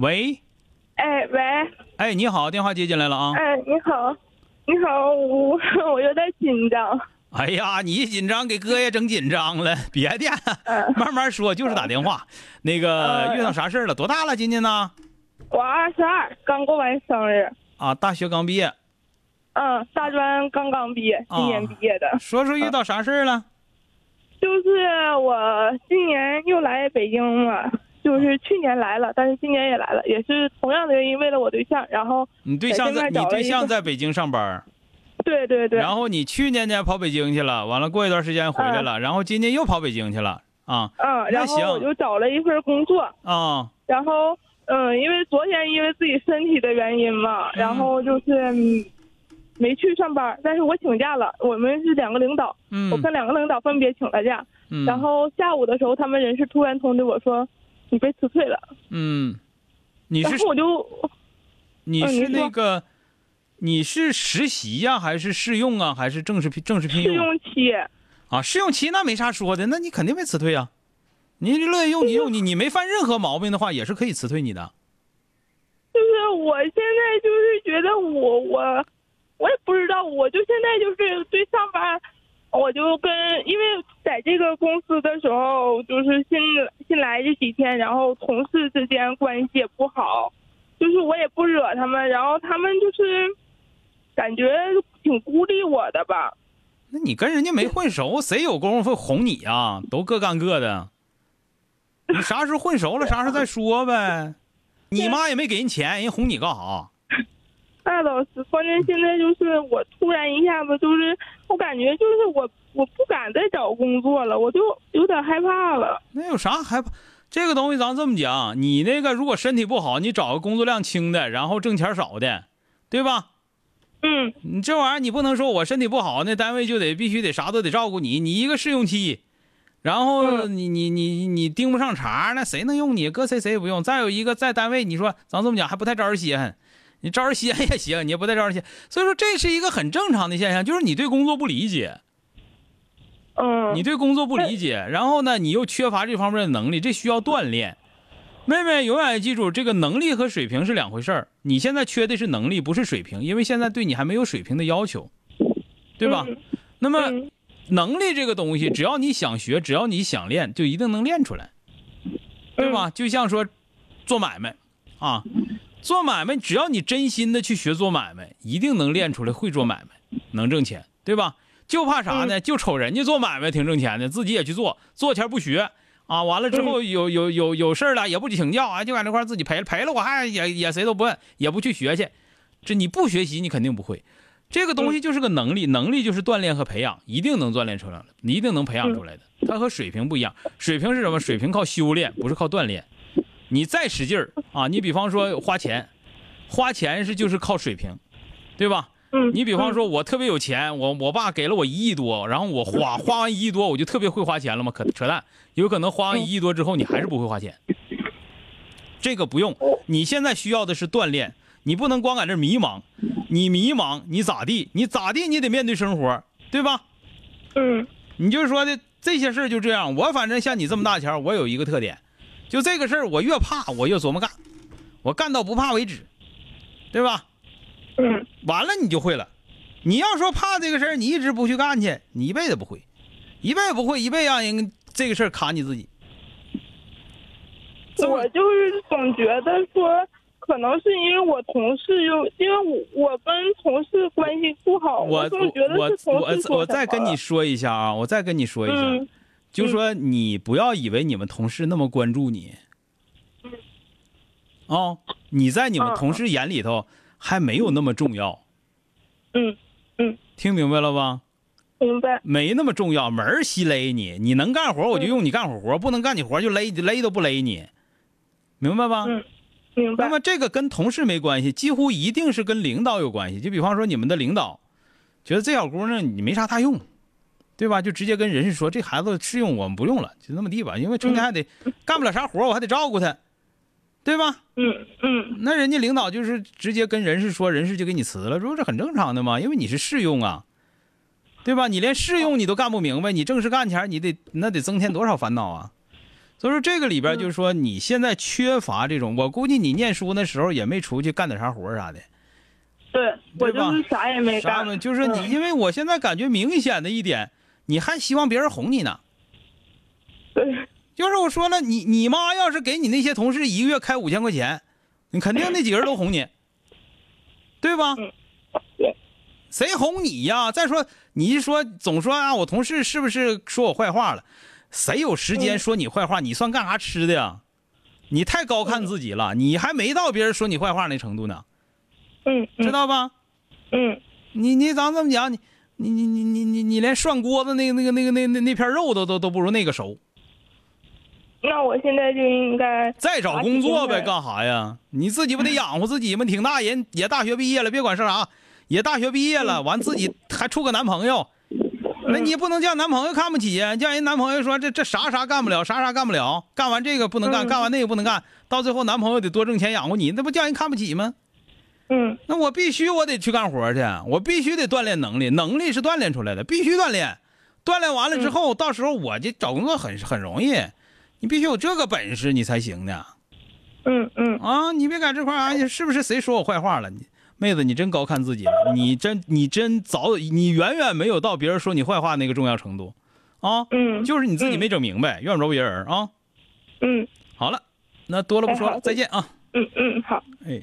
喂，哎喂，哎，你好，电话接进来了啊。哎，你好，你好，我 我有点紧张。哎呀，你一紧张给哥也整紧张了，别的嗯慢慢说，就是打电话。那个嗯遇到啥事儿了？多大了？今年呢？我二十二，刚过完生日。啊，大学刚毕业。嗯，大专刚刚毕业，啊今年毕业的。说说遇到啥事儿了？就是我今年又来北京了，就是去年来了，但是今年也来了，也是同样的原因，为了我对象。然后，你对象在，在你对象在北京上班，对对对，然后你去年呢跑北京去了，完了过一段时间回来了，然后今年又跑北京去了啊。嗯，然后行。我就找了一份工作，啊。然后嗯，因为昨天因为自己身体的原因嘛，然后就是嗯没去上班，但是我请假了。我们是两个领导，我嗯跟两个领导分别请了假。嗯，然后下午的时候，他们人事突然通知我说，你被辞退了。嗯，你是然后我就你是那个你是实习呀、还是试用啊，还是正式聘正式聘试用啊？用期，啊，试用期那没啥说的，那你肯定被辞退啊。你乐意用你用你你没犯任何毛病的话，也是可以辞退你的。就是我现在就是觉得我我我也不知道，我就现在就是对上班，我就跟因为在这个公司的时候，就是新新来这几天，然后同事之间关系也不好，就是我也不惹他们，然后他们就是感觉挺孤立我的吧。那你跟人家没混熟，谁有功夫哄你啊？都各干各的。你啥时候混熟了，啥时候再说呗。你妈也没给人钱，人哄你干啥？那倒是，关键现在就是我突然一下子就是，我感觉就是我我不敢再找工作了，我就有点害怕了。那有啥害怕？这个东西咱这么讲，你那个如果身体不好，你找个工作量轻的，然后挣钱少的，对吧？嗯你这玩意儿你不能说我身体不好，那单位就得必须得啥都得照顾你，你一个试用期，然后嗯你你你你盯不上茬，那谁能用你？搁谁谁也不用。再有一个在单位，你说咱这么讲还不太招人稀罕，你招人稀罕也行，你也不太招人稀罕。所以说这是一个很正常的现象，就是你对工作不理解，嗯，你对工作不理解，然后呢你又缺乏这方面的能力，这需要锻炼。妹妹永远记住，这个能力和水平是两回事儿。你现在缺的是能力，不是水平，因为现在对你还没有水平的要求，对吧？嗯那么嗯能力这个东西，只要你想学，只要你想练，就一定能练出来，对吧？就像说做买卖啊，做买卖，只要你真心的去学做买卖，一定能练出来会做买卖，能挣钱，对吧？就怕啥呢？就瞅人家做买卖挺挣钱的，自己也去做，做前不学啊，完了之后有有有有事儿了也不请教啊，就在那块自己赔了赔了，我还也也谁都不问，也不去学去，这你不学习你肯定不会。这个东西就是个能力，能力就是锻炼和培养，一定能锻炼出来的，你一定能培养出来的。它和水平不一样，水平是什么？水平靠修炼，不是靠锻炼。你再使劲儿啊，你比方说花钱，花钱是就是靠水平，对吧？嗯，你比方说，我特别有钱，我我爸给了我一亿多，然后我花花完一亿多，我就特别会花钱了吗？可扯淡，有可能花完一亿多之后，你还是不会花钱。这个不用，你现在需要的是锻炼，你不能光在这迷茫，你迷茫你咋地？你咋地？你得面对生活，对吧？嗯你就说的这些事儿就这样。我反正像你这么大前，我有一个特点，就这个事儿，我越怕我越琢磨干，我干到不怕为止，对吧？嗯完了你就会了。你要说怕这个事儿，你一直不去干去，你一辈子不会，一辈子不会，一辈子让人这个事儿卡你自己。我就是总觉得说，可能是因为我同事又因为我我跟同事关系不好，我总觉得我是同我我再跟你说一下啊，我再跟你说一下，嗯就说你不要以为你们同事那么关注你，哦，你在你们嗯同事眼里头还没有那么重要，嗯嗯，听明白了吧？明白。没那么重要，没人稀勒你，你能干活我就用你干活活，不能干你活就勒勒都不勒你，明白吧？嗯明白那。么这个跟同事没关系，几乎一定是跟领导有关系。就比方说你们的领导觉得这小姑娘你没啥大用，对吧？就直接跟人事说这孩子适用我们不用了，就那么地吧。因为成天还得干不了啥活，我还得照顾他，对吧？嗯嗯那人家领导就是直接跟人事说，人事就给你辞了，这不是很正常的嘛？因为你是试用啊，对吧？你连试用你都干不明白，你正式干前你得那得增添多少烦恼啊！所以说这个里边就是说你现在缺乏这种，我估计你念书那时候也没出去干点啥活啥的，对我就是啥也没干。啥呢？就是你，嗯因为我现在感觉明显的一点，你还希望别人哄你呢。对，就是我说了，你你妈要是给你那些同事一个月开五千块钱，你肯定那几个人都哄你，对吧？对谁哄你呀？再说，你一说总说啊，我同事是不是说我坏话了？谁有时间说你坏话？你算干啥吃的呀？你太高看自己了，你还没到别人说你坏话那程度呢，嗯嗯知道吧？嗯你你咱这么讲，你你你你你你你连涮锅子那个那个那个那那那片肉都都都不如那个熟。那我现在就应该再找工作呗，啊干啥呀？你自己不得养活自己吗？挺大人也大学毕业了，别管是啥，也大学毕业了，完自己还处个男朋友，那你也不能叫男朋友看不起呀？叫人男朋友说这这啥啥干不了，啥啥干不了，干完这个不能干，嗯干完那个不能干，到最后男朋友得多挣钱养活你，那不叫人看不起吗？嗯那我必须我得去干活去，我必须得锻炼能力，能力是锻炼出来的，必须锻炼。锻炼完了之后，到时候我这找工作很很容易，你必须有这个本事你才行呢。嗯嗯啊，你别在这块儿，哎，是不是谁说我坏话了？你妹子，你真高看自己了，你真你真早，你远远没有到别人说你坏话那个重要程度，啊，嗯，就是你自己没整明白，怨不着别人啊。嗯好了，那多了不说了，再见啊，嗯嗯好。哎。